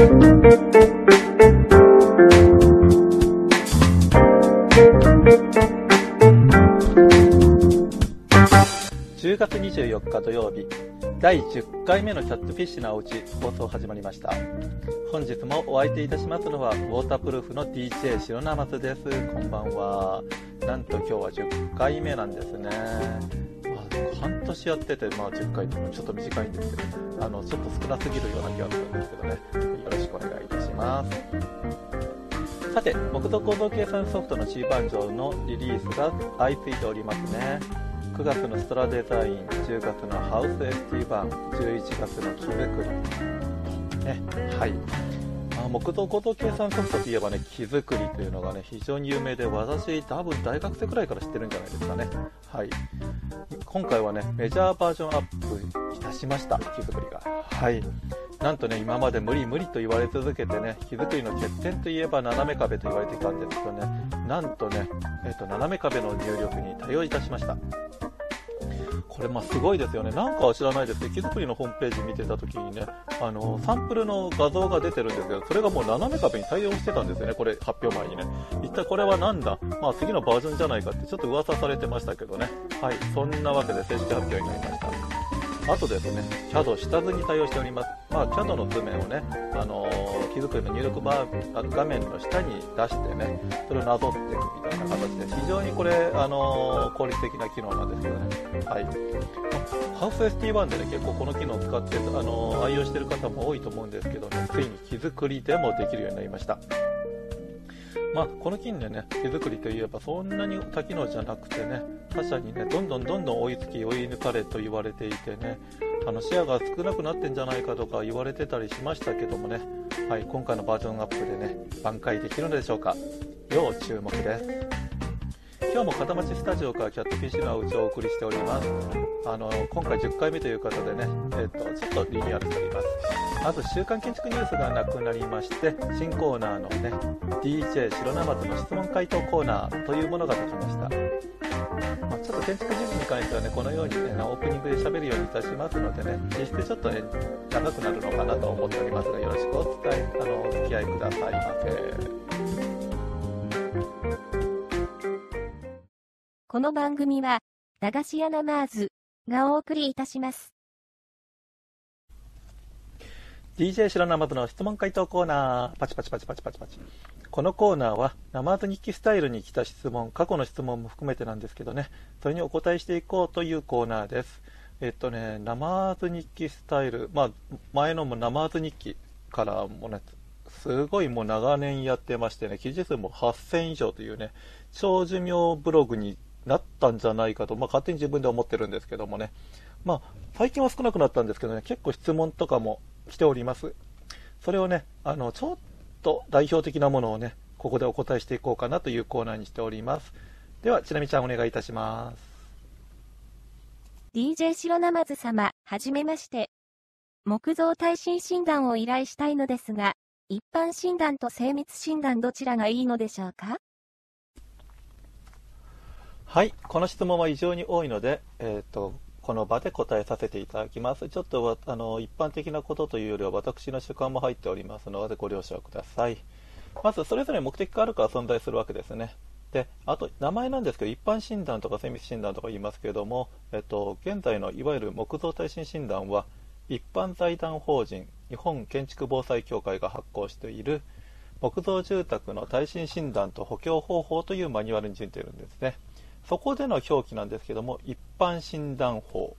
10月24日土曜日第10回目のキャットフィッシュなおうち放送始まりました。本日もお相手いたしますのはウォータープルーフの DJ 白ナマズです。こんばんは。なんと今日は10回目なんですね、ま、半年やってて、まあ、10回ってちょっと短いんですけどあのちょっと少なすぎるような気がするんですけどね。ます。さて木造構造計算ソフトの C バージョンのリリースが相次いでおりますね。9月のストラデザイン10月のハウス ST 版11月の木造り。ねはい。あ木造構造計算ソフトといえばね木造りというのがね非常に有名で私多分大学生くらいから知ってるんじゃないですかね。はい。今回はねメジャーバージョンアップいたしました木造りが。はい。なんとね今まで無理無理と言われ続けてね木造りの欠点といえば斜め壁と言われていたんですけどねなんとね、えーと、斜め壁の入力に対応いたしましたこれまあすごいですよね。なんかは知らないですけど、木造りのホームページ見てた時にね、あの、サンプルの画像が出てるんですけど、それがもう斜め壁に対応してたんですよね、これ発表前にね。一体これは何だ？まあ次のバージョンじゃないかってちょっと噂されてましたけどね。はい、そんなわけで正式発表になりました。あとですね、CAD 下図に対応しております。まあ、CAD の図面をね、あのー、木造りの入力バー画面の下に出してね、それをなぞっていくみたいな形で、非常にこれ、あのー、効率的な機能なんですけどね。はい。ハウス ST1 でね、結構この機能を使って、あのー、愛用してる方も多いと思うんですけどね、ついに木造りでもできるようになりました。まあ、この近年ね、手作りといえばそんなに多機能じゃなくてね、他社にね、どんどんどんどん追いつき追い抜かれと言われていてね、あのシェアが少なくなってんじゃないかとか言われてたりしましたけどもね、はい、今回のバージョンアップでね、挽回できるのでしょうか。要注目です。今日も片町スタジオからキャットフィッシュのうちをお送りしております。あの、今回10回目ということでね、えっ、と、ちょっとリニューアルしております。まず、週刊建築ニュースがなくなりまして、新コーナーのね、DJ 白ナマズの質問回答コーナーというものができました。まあ、ちょっと建築事務に関してはね、このようにね、オープニングで喋るようにいたしますのでね、実質ちょっとね、長くなるのかなと思っておりますが、よろしくお伝え、あの、お付き合いくださいませ。この番組は、駄菓子屋ナマーズがお送りいたします。DJ 白ナマズの質問回答コーナー、パチパチパチパチパチパチ。このコーナーは、ナマズ日記スタイルに来た質問、過去の質問も含めてなんですけどね、それにお答えしていこうというコーナーです。えっとね、ナマズ日記スタイル、まあ、前のもナマズ日記からもね、すごいもう長年やってましてね、記事数も8000以上というね、長寿命ブログになったんじゃないかと、まあ、勝手に自分で思ってるんですけどもね、まあ、最近は少なくなったんですけどね、結構質問とかも来ております。それをね、あの、ちょっと代表的なものをね、ここでお答えしていこうかなというコーナーにしております。では、ちなみちゃんお願いいたします。DJ 白ナマズ様、はじめまして。木造耐震診断を依頼したいのですが、一般診断と精密診断どちらがいいのでしょうか？はい、この質問は非常に多いので、えーと、この場で答えさせていただきます。ちょっとあの一般的なことというよりは私の主観も入っておりますのでご了承ください。まずそれぞれ目的があるから存在するわけですね。で、あと名前なんですけど、一般診断とか精密診断とか言いますけれども、えっと、現在のいわゆる木造耐震診断は、一般財団法人日本建築防災協会が発行している木造住宅の耐震診断と補強方法というマニュアルについているんですね。そこでの表記なんですけども、一般診断法、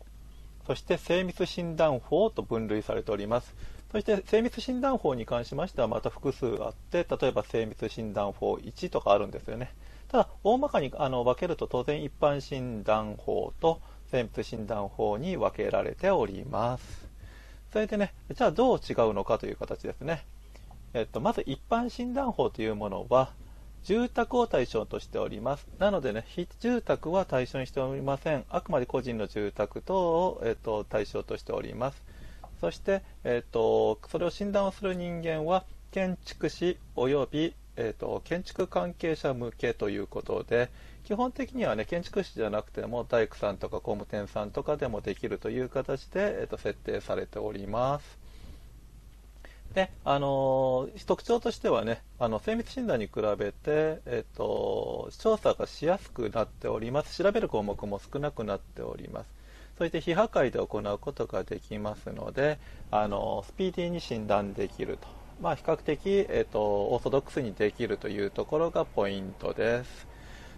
そして精密診断法と分類されております。そして精密診断法に関しましてはまた複数あって、例えば精密診断法1とかあるんですよね。ただ、大まかにあの分けると当然一般診断法と精密診断法に分けられております。それでね、じゃあどう違うのかという形ですね。えっと、まず一般診断法というものは、住宅を対象としております。なのでね、非住宅は対象にしておりません。あくまで個人の住宅等を、えーと、対象としております。そして、えーと、それを診断をする人間は、建築士及び、えーと、建築関係者向けということで、基本的にはね、建築士じゃなくても、大工さんとか工務店さんとかでもできるという形で、えー、と設定されております。で、あの特徴としてはね、あの精密診断に比べて、えっと、調査がしやすくなっております。調べる項目も少なくなっております。そして非破壊で行うことができますので、あのスピーディーに診断できると。まあ、比較的、えっと、オーソドックスにできるというところがポイントです。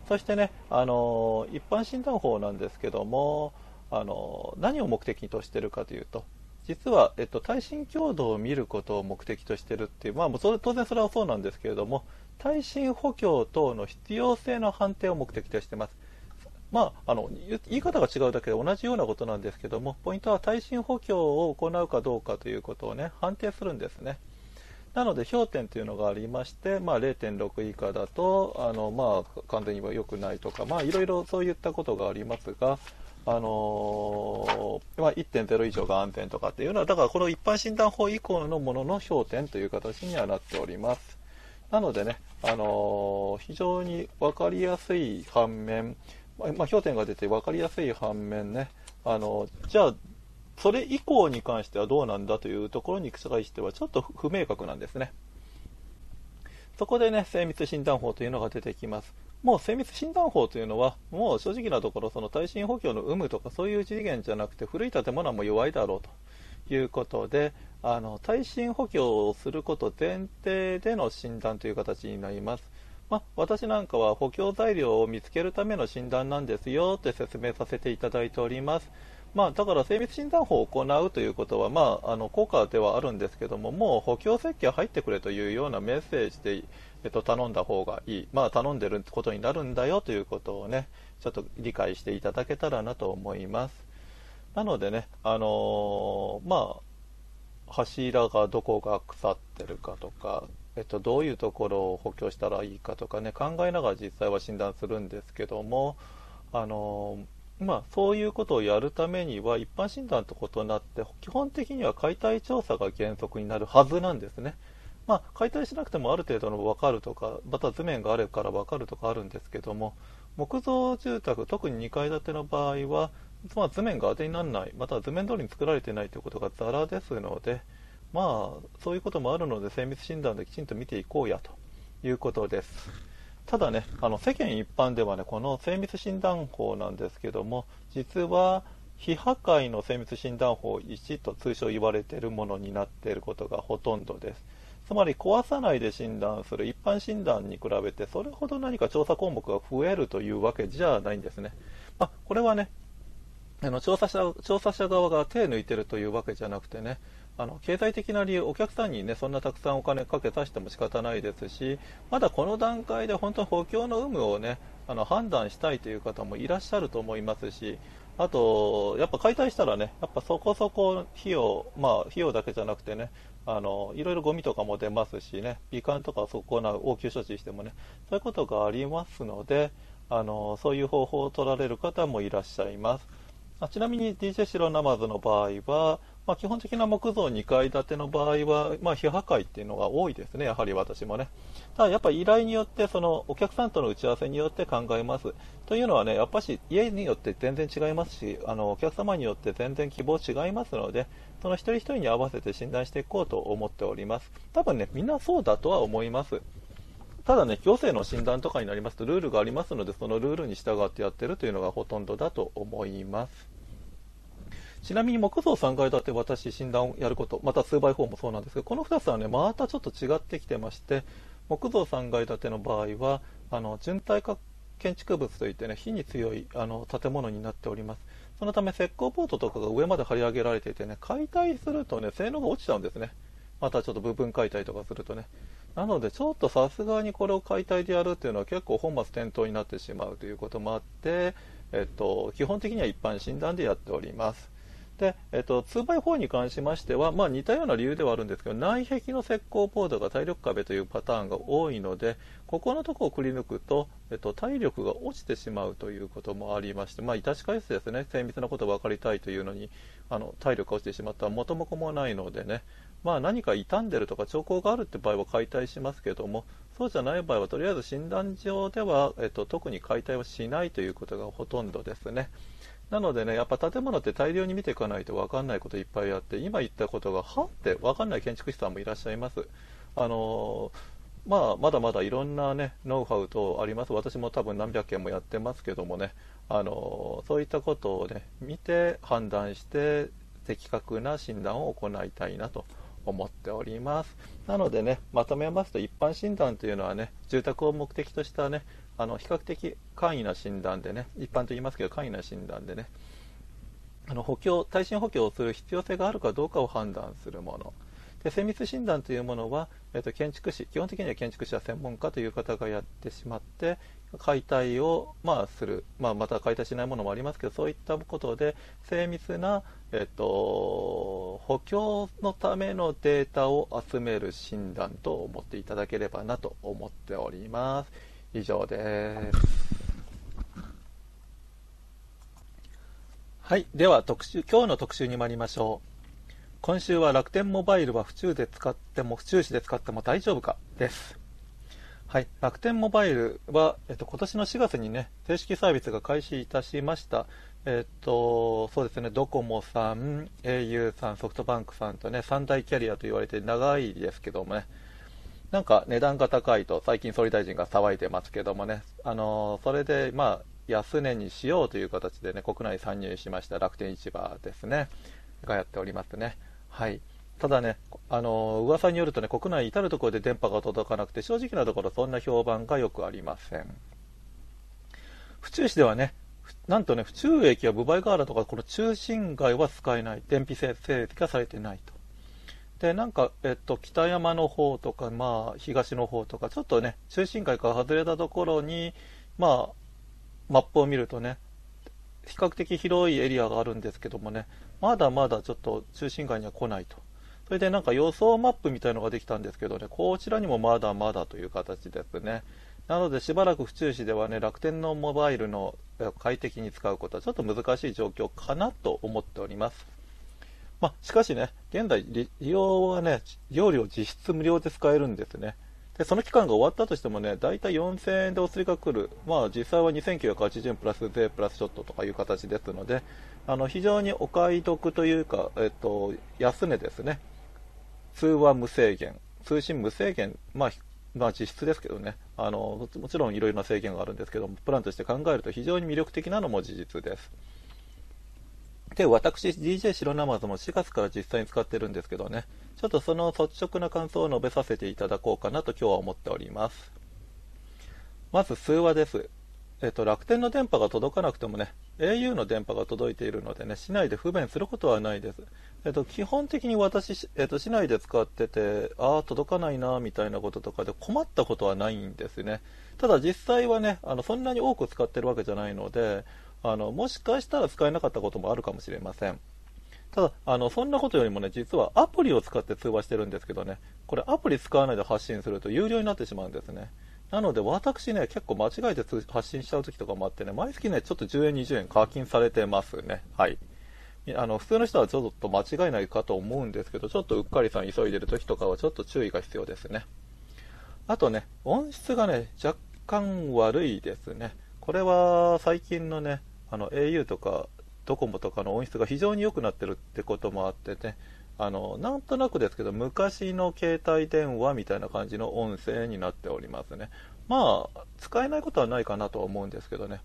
そしてね、あの一般診断法なんですけども、あの何を目的としているかというと、実は、えっと、耐震強度を見ることを目的としているっていう、まあ、それ当然それはそうなんですけれども、耐震補強等の必要性の判定を目的としています。まあ、あの言い方が違うだけで同じようなことなんですけども、ポイントは耐震補強を行うかどうかということをね、判定するんですね。なので、氷点というのがありまして、まあ、0.6以下だと、あのまあ、完全には良くないとか、まあ、いろいろそういったことがありますが、あのー、まあ、1.0以上が安全とかっていうのは、だからこの一般診断法以降のものの焦点という形にはなっております。なのでね、あのー、非常に分かりやすい反面、まあ、焦点が出て分かりやすい反面ね、あのー、じゃあ、それ以降に関してはどうなんだというところに関してはちょっと不明確なんですね。そこでね、精密診断法というのが出てきます。もう精密診断法というのは、もう正直なところ、その耐震補強の有無とかそういう次元じゃなくて、古い建物はもう弱いだろうということで、あの耐震補強をすること前提での診断という形になります。まあ、私なんかは補強材料を見つけるための診断なんですよって説明させていただいております。まあ、だから精密診断法を行うということは、まあ、あの効果ではあるんですけども、もう補強設計入ってくれというようなメッセージでえっと、頼んだ方がいい、まあ、頼んでることになるんだよということをね、ちょっと理解していただけたらなと思います。なのでね、あのー、まあ、柱がどこが腐ってるかとか、えっと、どういうところを補強したらいいかとかね、考えながら実際は診断するんですけども、あのー、まあ、そういうことをやるためには、一般診断と異なって、基本的には解体調査が原則になるはずなんですね。まあ、解体しなくてもある程度の分かるとか、また図面があるから分かるとかあるんですけども、木造住宅、特に2階建ての場合は、まあ、図面が当てにならない、または図面通りに作られていないということがざらですので、まあ、そういうこともあるので、精密診断できちんと見ていこうやということです。ただね、あの世間一般ではね、この精密診断法なんですけども、実は非破壊の精密診断法1と通称言われているものになっていることがほとんどです。つまり壊さないで診断する一般診断に比べてそれほど何か調査項目が増えるというわけじゃないんですね。まあ、これはねあの調査者調査者側が手を抜いてるというわけじゃなくてねあの経済的な理由、お客さんにねそんなたくさんお金かけさせても仕方ないですし、まだこの段階で本当に補強の有無をねあの判断したいという方もいらっしゃると思いますし、あと、やっぱ解体したらね、やっぱそこそこ費用、まあ費用だけじゃなくてね、あのいろいろゴミとかも出ますしね、美観とかそこな応急処置してもね、そういうことがありますので、あのそういう方法を取られる方もいらっしゃいます。あちなみに DJ 白ナマズの場合は、まあ、基本的な木造2階建ての場合は、まあ、非破壊っていうのが多いですね、やはり私もね。ただやっぱ依頼によって、そのお客さんとの打ち合わせによって考えます。というのはね、やっぱし家によって全然違いますし、あのお客様によって全然希望違いますので、その一人一人に合わせて診断していこうと思っております。多分ね、みんなそうだとは思います。ただね、行政の診断とかになりますとルールがありますので、そのルールに従ってやってるというのがほとんどだと思います。ちなみに木造3階建て私診断をやること、また数倍4もそうなんですけど、この2つはね、またちょっと違ってきてまして、木造3階建ての場合は、あの、準体化建築物といってね、火に強いあの建物になっております。そのため石膏ボートとかが上まで張り上げられていてね、解体するとね、性能が落ちちゃうんですね。またちょっと部分解体とかするとね。なので、ちょっとさすがにこれを解体でやるっていうのは結構本末転倒になってしまうということもあって、えっと、基本的には一般診断でやっております。で、えっと、2x4 に関しましては、まあ、似たような理由ではあるんですけど、内壁の石膏ボードが体力壁というパターンが多いので、ここのところをくり抜くと、えっと、体力が落ちてしまうということもありまして、まあ、致し返すですね、精密なことを分かりたいというのに、あの体力が落ちてしまったら元も子もないのでね、まあ、何か傷んでるとか兆候があるって場合は解体しますけども、そうじゃない場合は、とりあえず診断上では、えっと、特に解体はしないということがほとんどですね。なのでね、やっぱ建物って大量に見ていかないと分かんないこといっぱいあって、今言ったことが、はって分かんない建築士さんもいらっしゃいます。あのまあ、まだまだいろんな、ね、ノウハウとあります、私も多分何百件もやってますけどもね、あのそういったことを、ね、見て判断して的確な診断を行いたいなと思っております。なのでね、まとめますと一般診断というのはね、住宅を目的としたね、あの比較的簡易な診断でね、一般と言いますけど簡易な診断でね、あの補強耐震補強をする必要性があるかどうかを判断するもの。で精密診断というものは、えーと、建築士基本的には建築士は専門家という方がやってしまって解体を、まあ、する、まあ、また解体しないものもありますけどそういったことで精密な、えーと、補強のためのデータを集める診断と思っていただければなと思っております以上です。はい。では特集今日の特集に参りましょう。今週は楽天モバイルは府中で使っても、府中市で使っても大丈夫かです。はい、楽天モバイルは、えっと、今年の4月にね、正式サービスが開始いたしました。えっと、そうですね、ドコモさん、au さん、ソフトバンクさんとね、三大キャリアと言われて長いですけどもね、なんか値段が高いと最近総理大臣が騒いでますけどもね、あのそれでまあ安値にしようという形でね、国内参入しました楽天市場ですね、がやっておりますね。はい、ただね、あの噂によるとね、国内至る所で電波が届かなくて、正直なところそんな評判がよくありません。府中市ではね、なんとね、府中駅や分梅河原とか、この中心街は使えない、電気整備がされてないと。で、なんか、えっと、北山の方とか、まあ、東の方とか、ちょっとね、中心街から外れたところに、まあ、マップを見るとね、比較的広いエリアがあるんですけどもね、まだまだちょっと中心街には来ないと。それでなんか予想マップみたいのができたんですけどね、こちらにもまだまだという形ですね。なのでしばらく府中市ではね、楽天のモバイルの快適に使うことはちょっと難しい状況かなと思っております。まあ、しかしね、現在利用はね、利用料実質無料で使えるんですね。で、その期間が終わったとしてもね、大体4000円でお釣りが来る。まあ実際は2980円プラス税プラスちょっととかいう形ですので、あの、非常にお買い得というか、えっと、安値ですね。通話無制限、通信無制限、まあ、まあ実質ですけどね、あの、もちろんいろいろな制限があるんですけども、プランとして考えると非常に魅力的なのも事実です。で、私、DJ 白ナマズも4月から実際に使ってるんですけどね、ちょっとその率直な感想を述べさせていただこうかなと今日は思っております。まず通話です。えっと、楽天の電波が届かなくてもね、au の電波が届いているのでね、市内で不便することはないです。えっと、基本的に私、えっと、市内で使ってて、ああ、届かないな、みたいなこととかで困ったことはないんですね。ただ実際はね、あの、そんなに多く使ってるわけじゃないので、あの、もしかしたら使えなかったこともあるかもしれません。ただ、あの、そんなことよりもね、実はアプリを使って通話してるんですけどね、これアプリ使わないで発信すると有料になってしまうんですね。なので私ね、結構間違えて発信しちゃう時とかもあってね、毎月ね、ちょっと10円、20円課金されてますね。はい。あの、普通の人はちょっと間違いないかと思うんですけど、ちょっとうっかりさん急いでる時とかはちょっと注意が必要ですね。あとね、音質がね、若干悪いですね。これは最近のね、あの au とかドコモとかの音質が非常に良くなってるってこともあってね、あの、なんとなくですけど、昔の携帯電話みたいな感じの音声になっておりますね。まあ、使えないことはないかなとは思うんですけどね。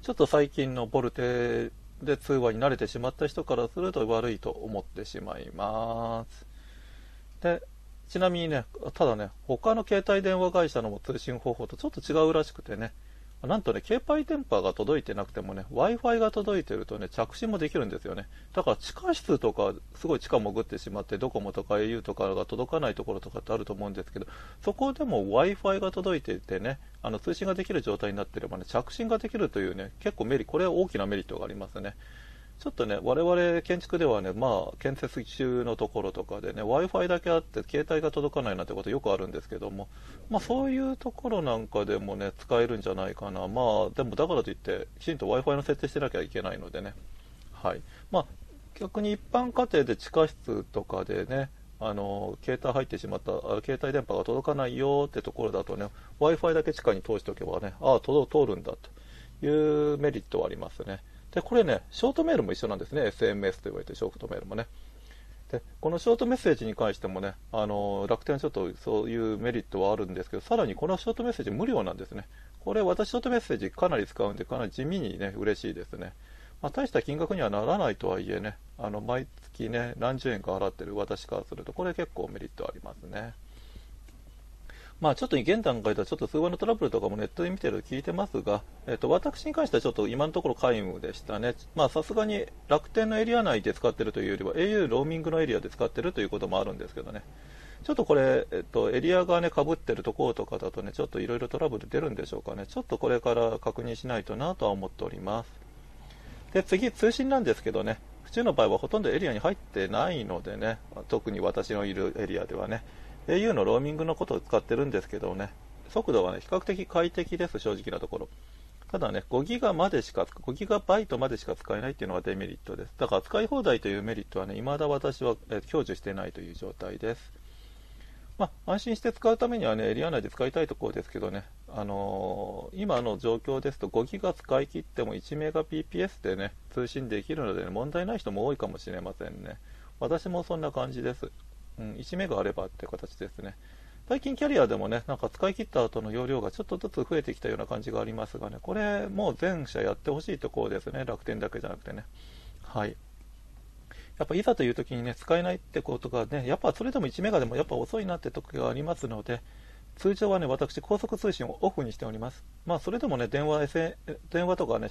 ちょっと最近のボルテで通話に慣れてしまった人からすると悪いと思ってしまいます。で、ちなみにね、ただね、他の携帯電話会社の通信方法とちょっと違うらしくてね、なんとね、携帯電波が届いてなくてもね、Wi-Fi が届いてるとね、着信もできるんですよね。だから地下室とか、すごい地下潜ってしまって、ドコモとか au とかが届かないところとかってあると思うんですけど、そこでも Wi-Fi が届いていてね、あの通信ができる状態になってればね、着信ができるというね、結構メリこれは大きなメリットがありますね。ちょっとね、我々建築ではね、まあ、建設中のところとかでね、Wi-Fi だけあって携帯が届かないなんてことよくあるんですけども、まあそういうところなんかでもね、使えるんじゃないかな。まあ、でもだからといって、きちんと Wi-Fi の設定してなきゃいけないのでね。はい。まあ、逆に一般家庭で地下室とかでね、あの、携帯入ってしまった、携帯電波が届かないよってところだとね、Wi-Fi だけ地下に通しておけばね、ああ、通るんだというメリットはありますね。で、これね、ショートメールも一緒なんですね。SMS と言われてショートメールもね。で、このショートメッセージに関してもね、あの、楽天ちょっとそういうメリットはあるんですけど、さらにこのショートメッセージ無料なんですね。これ私ショートメッセージかなり使うんで、かなり地味にね、嬉しいですね。まあ、大した金額にはならないとはいえね、あの、毎月ね、何十円か払ってる私からすると、これ結構メリットありますね。まあちょっと現段階ではちょっと通話のトラブルとかもネットで見てると聞いてますが、えっと、私に関してはちょっと今のところ皆無でしたね。まさすがに楽天のエリア内で使ってるというよりは au ローミングのエリアで使ってるということもあるんですけどね。ちょっとこれ、えっと、エリアがね、被ってるところとかだとね、ちょっといろいろトラブル出るんでしょうかね。ちょっとこれから確認しないとなとは思っております。で、次、通信なんですけどね、府中の場合はほとんどエリアに入ってないのでね、特に私のいるエリアではね、au のローミングのことを使ってるんですけどね、速度はね、比較的快適です、正直なところ。ただね、5ギガまでしか、5ギガバイトまでしか使えないっていうのがデメリットです。だから使い放題というメリットはね、未だ私は、享受してないという状態です。まあ、安心して使うためにはね、エリア内で使いたいところですけどね、あのー、今の状況ですと5ギガ使い切っても1メガ BPS でね、通信できるので、ね、問題ない人も多いかもしれませんね。私もそんな感じです。うん、1メガあればって形ですね。最近キャリアでもね、なんか使い切った後の容量がちょっとずつ増えてきたような感じがありますがね、これもう全社やってほしいところですね、楽天だけじゃなくてね。はい。やっぱいざという時にね、使えないってことがね、やっぱそれでも1メガでもやっぱ遅いなって時がありますので、通常はね、私、高速通信をオフにしております。まあ、それでもね、電話、SN、電話とかね、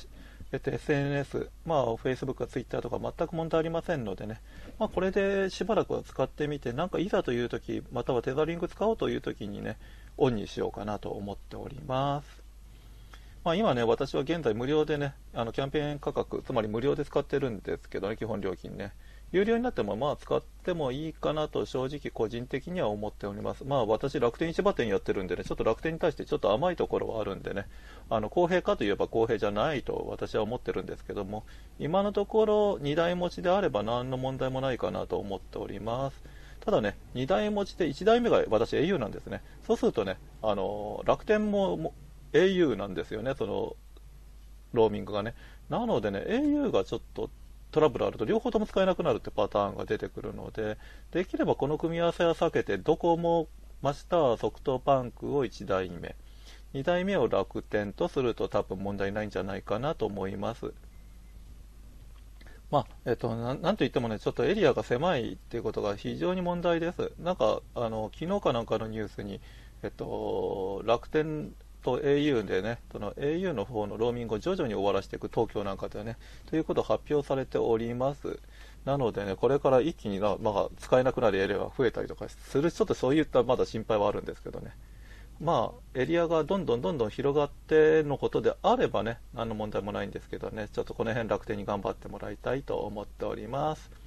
えっと、SNS、まあ、Facebook Twitter とか全く問題ありませんのでね、まあ、これでしばらくは使ってみて、なんかいざというとき、またはテザリング使おうというときにね、オンにしようかなと思っております。まあ、今ね、私は現在無料でね、あのキャンペーン価格、つまり無料で使ってるんですけどね、基本料金ね。有料になってもまあ使ってもいいかなと正直個人的には思っております。まあ私楽天市場店やってるんでね、ちょっと楽天に対してちょっと甘いところはあるんでね、あの公平かといえば公平じゃないと私は思ってるんですけども、今のところ2台持ちであれば何の問題もないかなと思っております。ただね、2台持ちで1台目が私 au なんですね。そうするとね、あの楽天も au なんですよね、そのローミングがね。なのでね、au がちょっとトラブルあると両方とも使えなくなるってパターンが出てくるので、できればこの組み合わせは避けて、ドコモ、マスター、ソフトバンクを1台目、2台目を楽天とすると多分問題ないんじゃないかなと思います。まあ、えっと、なんといってもね、ちょっとエリアが狭いっていうことが非常に問題です。なんか、あの、昨日かなんかのニュースに、えっと、楽天と au でね、その au の方のローミングを徐々に終わらせていく東京なんかでね、ということを発表されております。なのでね、これから一気にな、まあ、使えなくなるエリアが増えたりとかする、ちょっとそういったまだ心配はあるんですけどね。まあ、エリアがどんどんどんどん広がってのことであればね、何の問題もないんですけどね、ちょっとこの辺楽天に頑張ってもらいたいと思っております。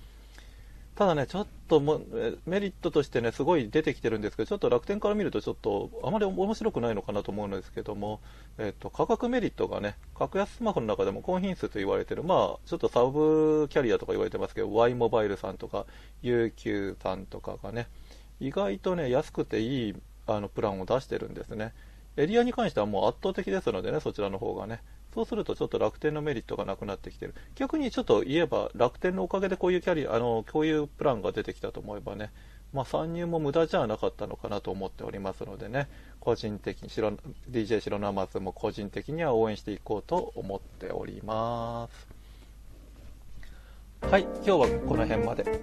ただね、ちょっともメリットとしてね、すごい出てきてるんですけど、ちょっと楽天から見ると、ちょっとあまり面白くないのかなと思うんですけども、えっと、価格メリットがね、格安スマホの中でも高品質と言われてる、まあ、ちょっとサブキャリアとか言われてますけど、Y モバイルさんとか、UQ さんとかがね、意外とね、安くていいあのプランを出してるんですね。エリアに関してはもう圧倒的ですのでね、そちらの方がね。そうするとちょっと楽天のメリットがなくなってきてる。逆にちょっと言えば楽天のおかげでこういうキャリア、あの、こういうプランが出てきたと思えばね、まあ参入も無駄じゃなかったのかなと思っておりますのでね、個人的に、DJ 白ナマズも個人的には応援していこうと思っております。はい、今日はこの辺まで。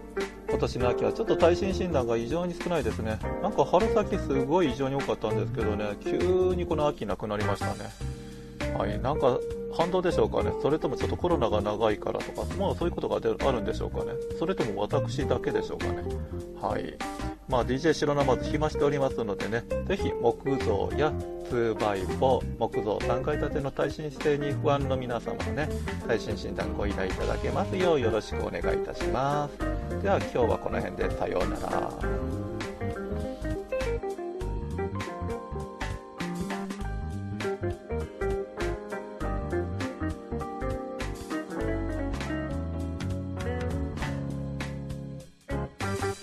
今年の秋はちょっと耐震診断が異常に少ないですね。なんか春先すごい異常に多かったんですけどね、急にこの秋なくなりましたね。はい、なんか反動でしょうかね、それともちょっとコロナが長いからとか、まあそういうことがあるんでしょうかね、それとも私だけでしょうかね。はい。まあ DJ 白生ず暇しておりますのでね、ぜひ木造や 2x4、木造3階建ての耐震性に不安の皆様のね、耐震診断ご依頼いただけますようよろしくお願いいたします。では今日はこの辺でさようなら。